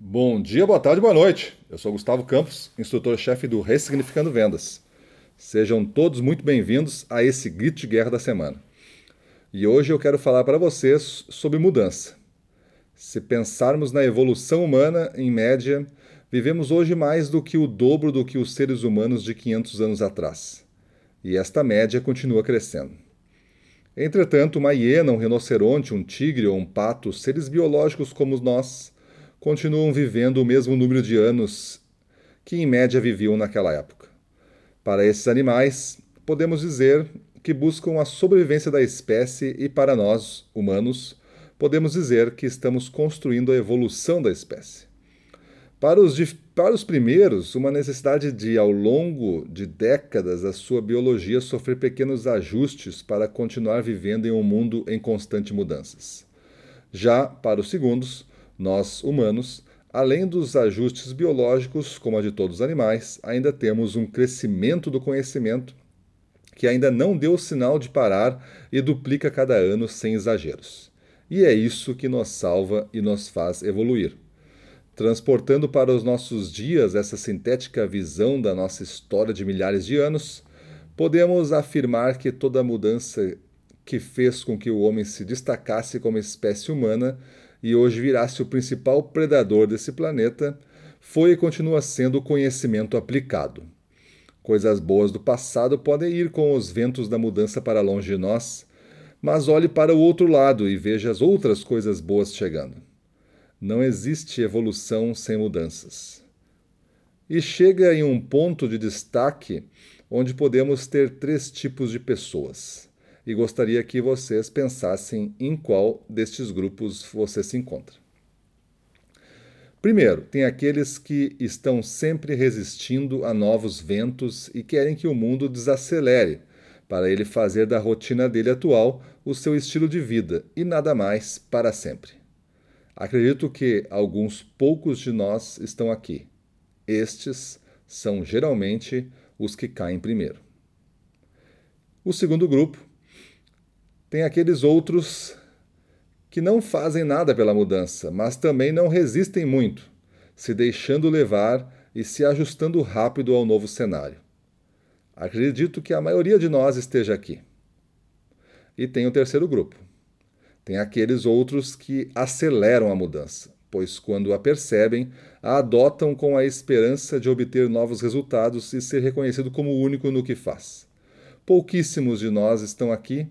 Bom dia, boa tarde, boa noite. Eu sou Gustavo Campos, instrutor-chefe do Ressignificando Vendas. Sejam todos muito bem-vindos a esse grito de guerra da semana. E hoje eu quero falar para vocês sobre mudança. Se pensarmos na evolução humana, em média, vivemos hoje mais do que o dobro do que os seres humanos de 500 anos atrás. E esta média continua crescendo. Entretanto, uma hiena, um rinoceronte, um tigre ou um pato, seres biológicos como nós, continuam vivendo o mesmo número de anos que em média viviam naquela época. Para esses animais, podemos dizer que buscam a sobrevivência da espécie e para nós, humanos, podemos dizer que estamos construindo a evolução da espécie. Para os, para os primeiros, uma necessidade de, ao longo de décadas, a sua biologia sofrer pequenos ajustes para continuar vivendo em um mundo em constante mudanças. Já para os segundos, nós, humanos, além dos ajustes biológicos, como a de todos os animais, ainda temos um crescimento do conhecimento que ainda não deu sinal de parar e duplica cada ano sem exageros. E é isso que nos salva e nos faz evoluir. Transportando para os nossos dias essa sintética visão da nossa história de milhares de anos, podemos afirmar que toda mudança que fez com que o homem se destacasse como espécie humana e hoje virasse o principal predador desse planeta, foi e continua sendo o conhecimento aplicado. Coisas boas do passado podem ir com os ventos da mudança para longe de nós, mas olhe para o outro lado e veja as outras coisas boas chegando. Não existe evolução sem mudanças. E chega em um ponto de destaque onde podemos ter três tipos de pessoas e gostaria que vocês pensassem em qual destes grupos você se encontra. Primeiro, tem aqueles que estão sempre resistindo a novos ventos e querem que o mundo desacelere, para ele fazer da rotina dele atual o seu estilo de vida e nada mais para sempre. Acredito que alguns poucos de nós estão aqui. Estes são geralmente os que caem primeiro. O segundo grupo tem aqueles outros que não fazem nada pela mudança, mas também não resistem muito, se deixando levar e se ajustando rápido ao novo cenário. Acredito que a maioria de nós esteja aqui. E tem o terceiro grupo. Tem aqueles outros que aceleram a mudança, pois quando a percebem, a adotam com a esperança de obter novos resultados e ser reconhecido como único no que faz. Pouquíssimos de nós estão aqui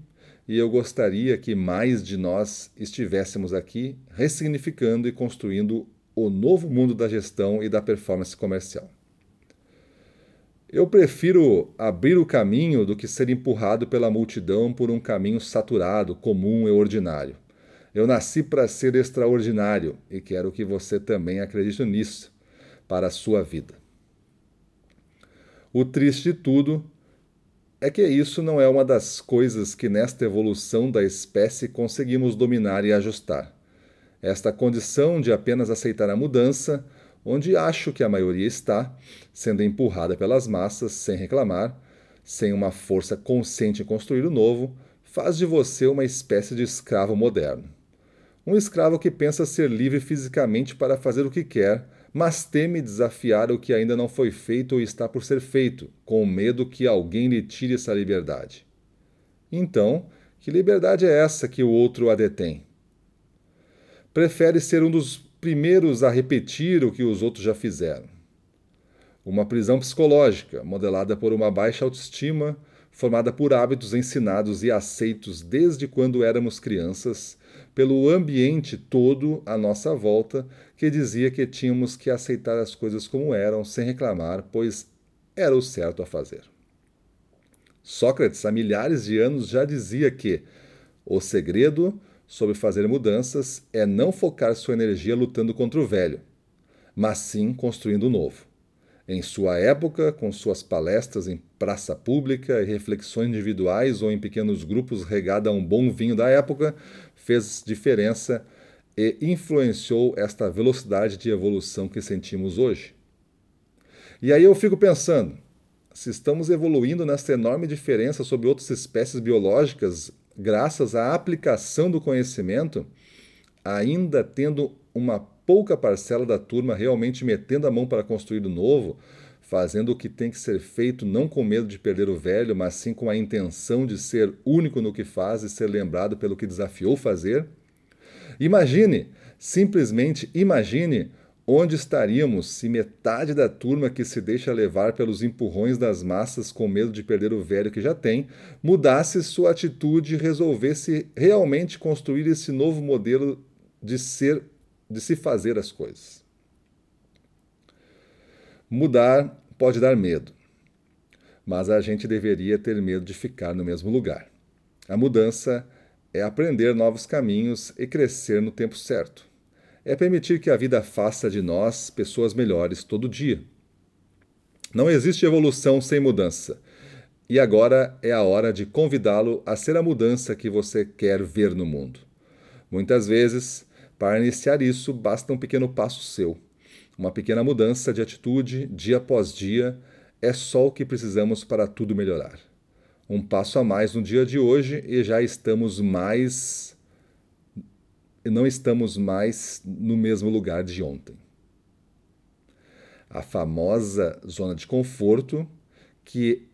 e eu gostaria que mais de nós estivéssemos aqui ressignificando e construindo o novo mundo da gestão e da performance comercial. Eu prefiro abrir o caminho do que ser empurrado pela multidão por um caminho saturado, comum e ordinário. Eu nasci para ser extraordinário e quero que você também acredite nisso para a sua vida. O triste de tudo é que isso não é uma das coisas que nesta evolução da espécie conseguimos dominar e ajustar. Esta condição de apenas aceitar a mudança, onde acho que a maioria está, sendo empurrada pelas massas sem reclamar, sem uma força consciente em construir o novo, faz de você uma espécie de escravo moderno. Um escravo que pensa ser livre fisicamente para fazer o que quer, mas teme desafiar o que ainda não foi feito ou está por ser feito, com medo que alguém lhe tire essa liberdade. Então, que liberdade é essa que o outro a detém? Prefere ser um dos primeiros a repetir o que os outros já fizeram. Uma prisão psicológica, modelada por uma baixa autoestima, formada por hábitos ensinados e aceitos desde quando éramos crianças, pelo ambiente todo à nossa volta, que dizia que tínhamos que aceitar as coisas como eram, sem reclamar, pois era o certo a fazer. Sócrates, há milhares de anos, já dizia que o segredo sobre fazer mudanças é não focar sua energia lutando contra o velho, mas sim construindo o novo em sua época, com suas palestras em praça pública e reflexões individuais ou em pequenos grupos regada a um bom vinho da época, fez diferença e influenciou esta velocidade de evolução que sentimos hoje. E aí eu fico pensando, se estamos evoluindo nesta enorme diferença sobre outras espécies biológicas, graças à aplicação do conhecimento, ainda tendo uma pouca parcela da turma realmente metendo a mão para construir o novo, fazendo o que tem que ser feito não com medo de perder o velho, mas sim com a intenção de ser único no que faz e ser lembrado pelo que desafiou fazer? Imagine, simplesmente imagine onde estaríamos se metade da turma que se deixa levar pelos empurrões das massas com medo de perder o velho que já tem, mudasse sua atitude e resolvesse realmente construir esse novo modelo de ser, de se fazer as coisas. Mudar pode dar medo, mas a gente deveria ter medo de ficar no mesmo lugar. A mudança é aprender novos caminhos e crescer no tempo certo. É permitir que a vida faça de nós pessoas melhores todo dia. Não existe evolução sem mudança. E agora é a hora de convidá-lo a ser a mudança que você quer ver no mundo. Muitas vezes, para iniciar isso, basta um pequeno passo seu. Uma pequena mudança de atitude, dia após dia, é só o que precisamos para tudo melhorar. Um passo a mais no dia de hoje e já estamos mais. Não estamos mais no mesmo lugar de ontem. A famosa zona de conforto, que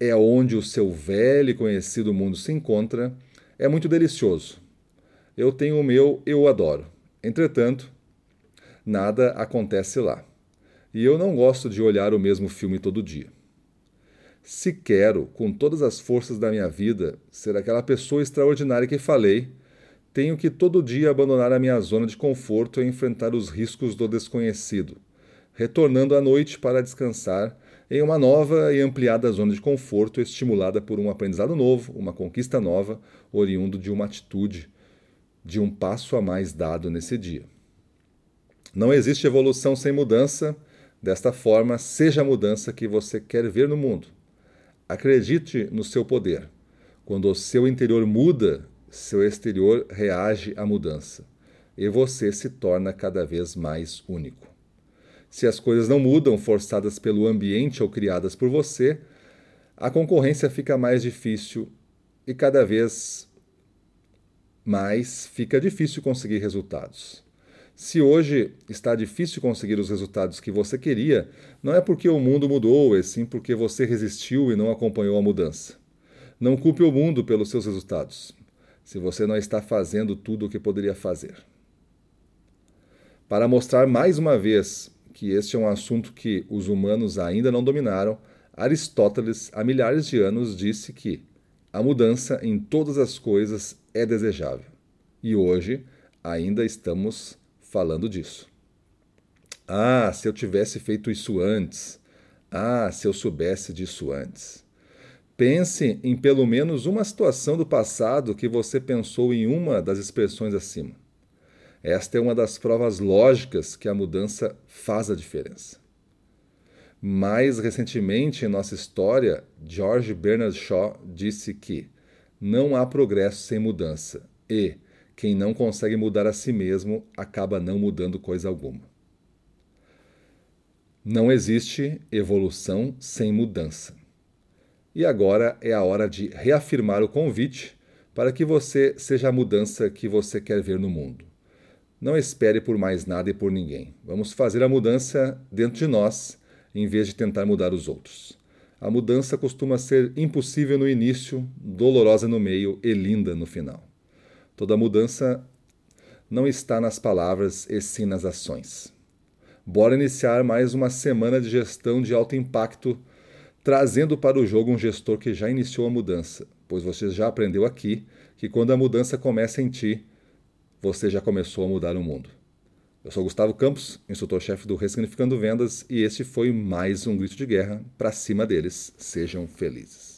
é onde o seu velho e conhecido mundo se encontra, é muito delicioso. Eu tenho o meu, eu adoro. Entretanto, nada acontece lá. E eu não gosto de olhar o mesmo filme todo dia. Se quero, com todas as forças da minha vida, ser aquela pessoa extraordinária que falei, tenho que todo dia abandonar a minha zona de conforto e enfrentar os riscos do desconhecido, retornando à noite para descansar em uma nova e ampliada zona de conforto estimulada por um aprendizado novo, uma conquista nova, oriundo de uma atitude, de um passo a mais dado nesse dia. Não existe evolução sem mudança. Desta forma, seja a mudança que você quer ver no mundo. Acredite no seu poder. Quando o seu interior muda, seu exterior reage à mudança e você se torna cada vez mais único. Se as coisas não mudam, forçadas pelo ambiente ou criadas por você, a concorrência fica mais difícil e cada vez mais fica difícil conseguir resultados. Se hoje está difícil conseguir os resultados que você queria, não é porque o mundo mudou, é sim porque você resistiu e não acompanhou a mudança. Não culpe o mundo pelos seus resultados, se você não está fazendo tudo o que poderia fazer. Para mostrar mais uma vez que este é um assunto que os humanos ainda não dominaram, Aristóteles, há milhares de anos, disse que a mudança em todas as coisas é desejável. E hoje ainda estamos falando disso. Ah, se eu tivesse feito isso antes. Ah, se eu soubesse disso antes. Pense em pelo menos uma situação do passado que você pensou em uma das expressões acima. Esta é uma das provas lógicas que a mudança faz a diferença. Mais recentemente em nossa história, George Bernard Shaw disse que não há progresso sem mudança e, quem não consegue mudar a si mesmo acaba não mudando coisa alguma. Não existe evolução sem mudança. E agora é a hora de reafirmar o convite para que você seja a mudança que você quer ver no mundo. Não espere por mais nada e por ninguém. Vamos fazer a mudança dentro de nós, em vez de tentar mudar os outros. A mudança costuma ser impossível no início, dolorosa no meio e linda no final. Toda mudança não está nas palavras e sim nas ações. Bora iniciar mais uma semana de gestão de alto impacto, trazendo para o jogo um gestor que já iniciou a mudança, pois você já aprendeu aqui que quando a mudança começa em ti, você já começou a mudar o mundo. Eu sou Gustavo Campos, instrutor-chefe do Ressignificando Vendas, e este foi mais um grito de guerra para cima deles. Sejam felizes.